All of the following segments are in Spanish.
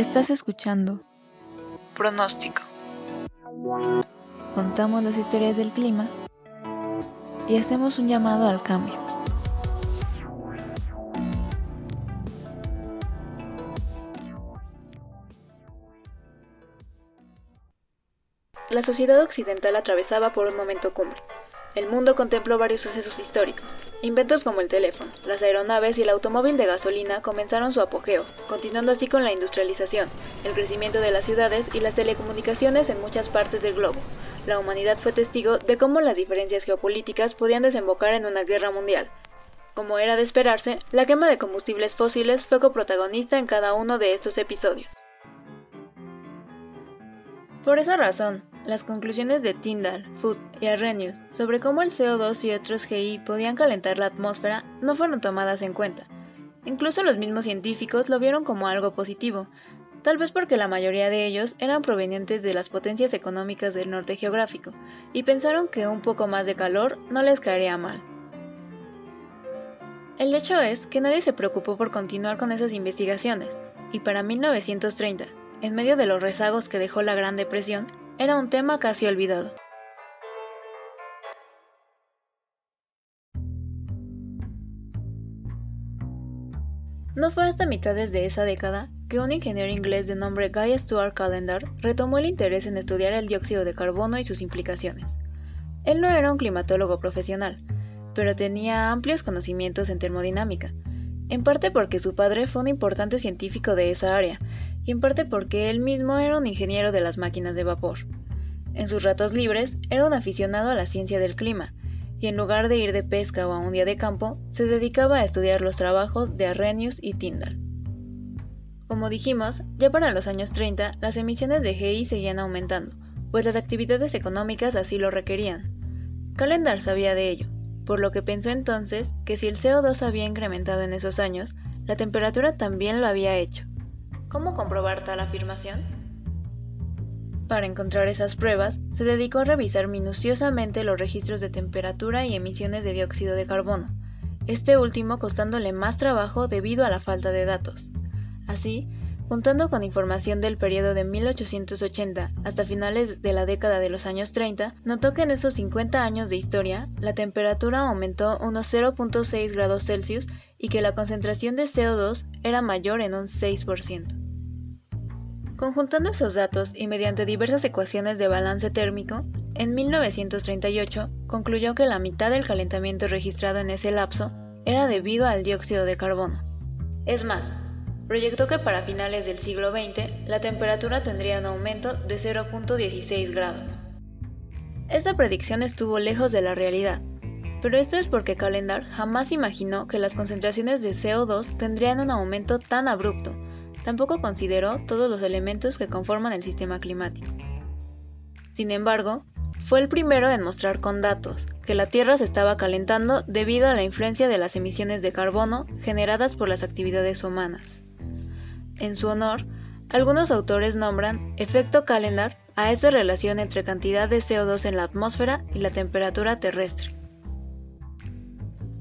Estás escuchando Pronóstico. Contamos las historias del clima y hacemos un llamado al cambio. La sociedad occidental atravesaba por un momento cumbre. El mundo contempló varios sucesos históricos. Inventos como el teléfono, las aeronaves y el automóvil de gasolina comenzaron su apogeo, continuando así con la industrialización, el crecimiento de las ciudades y las telecomunicaciones en muchas partes del globo. La humanidad fue testigo de cómo las diferencias geopolíticas podían desembocar en una guerra mundial. Como era de esperarse, la quema de combustibles fósiles fue coprotagonista en cada uno de estos episodios. Por esa razón, las conclusiones de Tyndall, Foote y Arrhenius sobre cómo el CO2 y otros GI podían calentar la atmósfera no fueron tomadas en cuenta. Incluso los mismos científicos lo vieron como algo positivo, tal vez porque la mayoría de ellos eran provenientes de las potencias económicas del norte geográfico, y pensaron que un poco más de calor no les caería mal. El hecho es que nadie se preocupó por continuar con esas investigaciones, y para 1930, en medio de los rezagos que dejó la Gran Depresión, era un tema casi olvidado. No fue hasta mitades de esa década que un ingeniero inglés de nombre Guy Stuart Calendar retomó el interés en estudiar el dióxido de carbono y sus implicaciones. Él no era un climatólogo profesional, pero tenía amplios conocimientos en termodinámica, en parte porque su padre fue un importante científico de esa área y en parte porque él mismo era un ingeniero de las máquinas de vapor. En sus ratos libres era un aficionado a la ciencia del clima, y en lugar de ir de pesca o a un día de campo, se dedicaba a estudiar los trabajos de Arrhenius y Tyndall. Como dijimos, ya para los años 30 las emisiones de GI seguían aumentando, pues las actividades económicas así lo requerían. Calendar sabía de ello, por lo que pensó entonces que si el CO2 había incrementado en esos años, la temperatura también lo había hecho, ¿Cómo comprobar tal afirmación? Para encontrar esas pruebas, se dedicó a revisar minuciosamente los registros de temperatura y emisiones de dióxido de carbono, este último costándole más trabajo debido a la falta de datos. Así, juntando con información del periodo de 1880 hasta finales de la década de los años 30, notó que en esos 50 años de historia, la temperatura aumentó unos 0.6 grados Celsius y que la concentración de CO2 era mayor en un 6%. Conjuntando esos datos y mediante diversas ecuaciones de balance térmico, en 1938 concluyó que la mitad del calentamiento registrado en ese lapso era debido al dióxido de carbono. Es más, proyectó que para finales del siglo XX la temperatura tendría un aumento de 0.16 grados. Esta predicción estuvo lejos de la realidad, pero esto es porque Calendar jamás imaginó que las concentraciones de CO2 tendrían un aumento tan abrupto, Tampoco consideró todos los elementos que conforman el sistema climático. Sin embargo, fue el primero en mostrar con datos que la Tierra se estaba calentando debido a la influencia de las emisiones de carbono generadas por las actividades humanas. En su honor, algunos autores nombran efecto calendar a esa relación entre cantidad de CO2 en la atmósfera y la temperatura terrestre.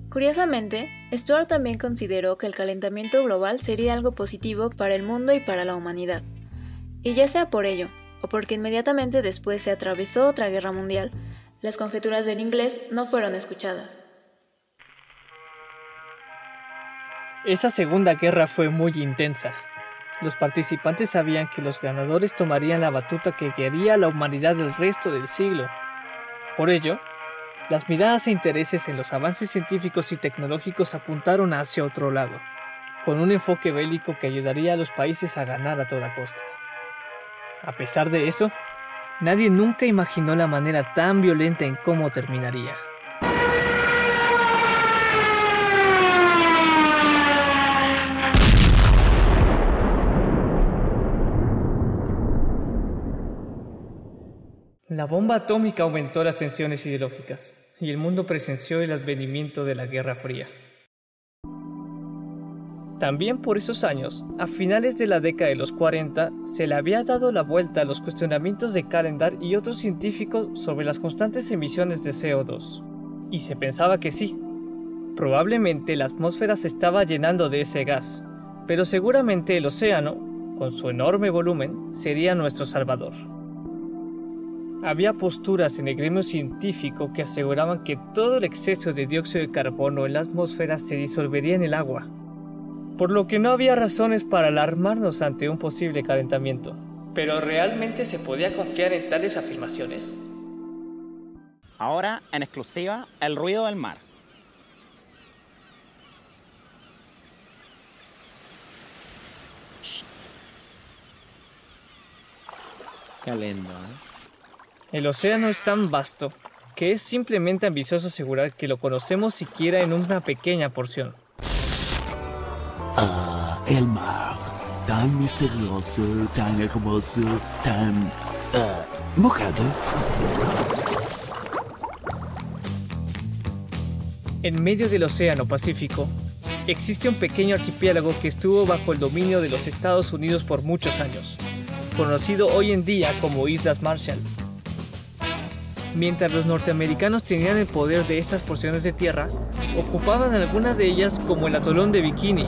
Curiosamente, Stuart también consideró que el calentamiento global sería algo positivo para el mundo y para la humanidad. Y ya sea por ello, o porque inmediatamente después se atravesó otra guerra mundial, las conjeturas del inglés no fueron escuchadas. Esa segunda guerra fue muy intensa. Los participantes sabían que los ganadores tomarían la batuta que guiaría a la humanidad del resto del siglo. Por ello, las miradas e intereses en los avances científicos y tecnológicos apuntaron hacia otro lado, con un enfoque bélico que ayudaría a los países a ganar a toda costa. A pesar de eso, nadie nunca imaginó la manera tan violenta en cómo terminaría. La bomba atómica aumentó las tensiones ideológicas y el mundo presenció el advenimiento de la Guerra Fría. También por esos años, a finales de la década de los 40, se le había dado la vuelta a los cuestionamientos de Calendar y otros científicos sobre las constantes emisiones de CO2. Y se pensaba que sí, probablemente la atmósfera se estaba llenando de ese gas, pero seguramente el océano con su enorme volumen, sería nuestro salvador. Había posturas en el gremio científico que aseguraban que todo el exceso de dióxido de carbono en la atmósfera se disolvería en el agua, por lo que no había razones para alarmarnos ante un posible calentamiento. ¿Pero realmente se podía confiar en tales afirmaciones? Ahora, en exclusiva, el ruido del mar. Qué lindo, ¿eh? El océano es tan vasto que es simplemente ambicioso asegurar que lo conocemos siquiera en una pequeña porción. Ah, el mar. Tan misterioso, tan hermoso, tan... ah, mojado. En medio del Océano Pacífico, existe un pequeño archipiélago que estuvo bajo el dominio de los Estados Unidos por muchos años, conocido hoy en día como Islas Marshall. Mientras los norteamericanos tenían el poder de estas porciones de tierra, ocupaban algunas de ellas como el atolón de Bikini.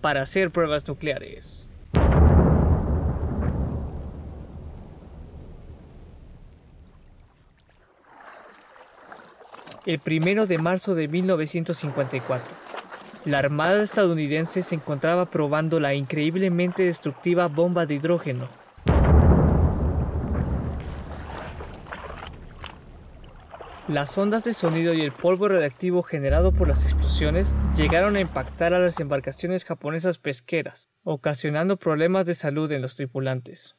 Para hacer pruebas nucleares. El primero de marzo de 1954. La Armada estadounidense se encontraba probando la increíblemente destructiva bomba de hidrógeno. Las ondas de sonido y el polvo radiactivo generado por las explosiones llegaron a impactar a las embarcaciones japonesas pesqueras, ocasionando problemas de salud en los tripulantes.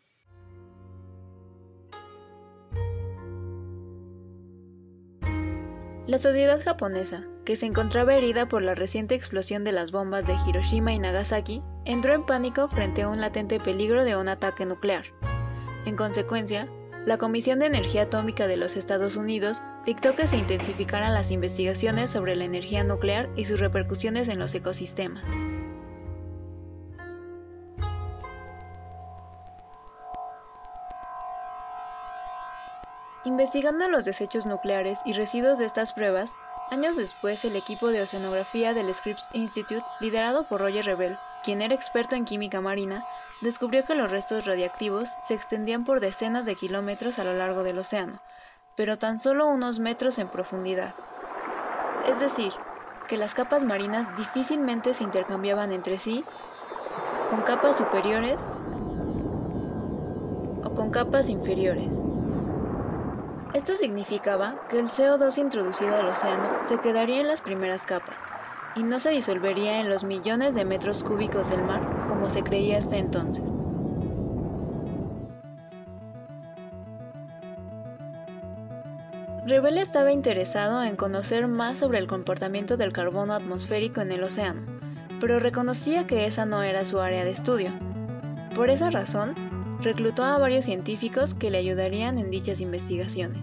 La sociedad japonesa, que se encontraba herida por la reciente explosión de las bombas de Hiroshima y Nagasaki, entró en pánico frente a un latente peligro de un ataque nuclear. En consecuencia, la Comisión de Energía Atómica de los Estados Unidos dictó que se intensificaran las investigaciones sobre la energía nuclear y sus repercusiones en los ecosistemas. Investigando los desechos nucleares y residuos de estas pruebas, años después el equipo de oceanografía del Scripps Institute, liderado por Roger Rebel, quien era experto en química marina, descubrió que los restos radiactivos se extendían por decenas de kilómetros a lo largo del océano, pero tan solo unos metros en profundidad. Es decir, que las capas marinas difícilmente se intercambiaban entre sí con capas superiores o con capas inferiores. Esto significaba que el CO2 introducido al océano se quedaría en las primeras capas y no se disolvería en los millones de metros cúbicos del mar como se creía hasta entonces. Rebel estaba interesado en conocer más sobre el comportamiento del carbono atmosférico en el océano, pero reconocía que esa no era su área de estudio. Por esa razón, reclutó a varios científicos que le ayudarían en dichas investigaciones.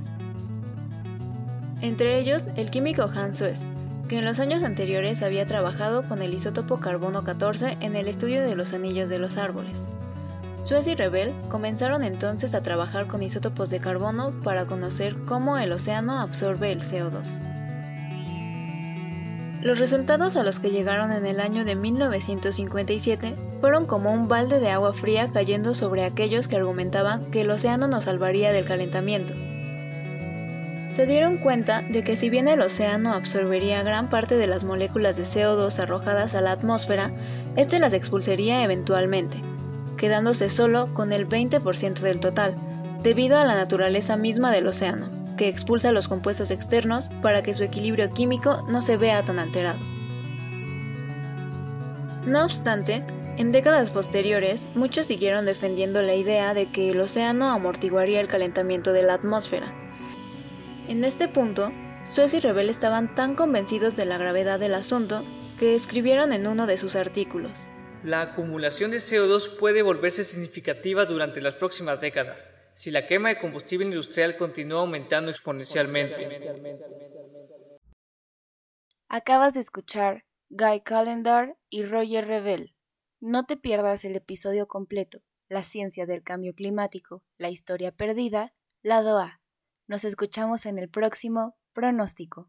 Entre ellos, el químico Hans Suez, que en los años anteriores había trabajado con el isótopo carbono 14 en el estudio de los anillos de los árboles. Suez y Rebel comenzaron entonces a trabajar con isótopos de carbono para conocer cómo el océano absorbe el CO2. Los resultados a los que llegaron en el año de 1957 fueron como un balde de agua fría cayendo sobre aquellos que argumentaban que el océano nos salvaría del calentamiento. Se dieron cuenta de que si bien el océano absorbería gran parte de las moléculas de CO2 arrojadas a la atmósfera, éste las expulsaría eventualmente, quedándose solo con el 20% del total, debido a la naturaleza misma del océano, que expulsa los compuestos externos para que su equilibrio químico no se vea tan alterado. No obstante, en décadas posteriores, muchos siguieron defendiendo la idea de que el océano amortiguaría el calentamiento de la atmósfera. En este punto, Suez y Rebel estaban tan convencidos de la gravedad del asunto que escribieron en uno de sus artículos. La acumulación de CO2 puede volverse significativa durante las próximas décadas si la quema de combustible industrial continúa aumentando exponencialmente. Acabas de escuchar Guy Calendar y Roger Rebel. No te pierdas el episodio completo, La ciencia del cambio climático, la historia perdida, lado A. Nos escuchamos en el próximo pronóstico.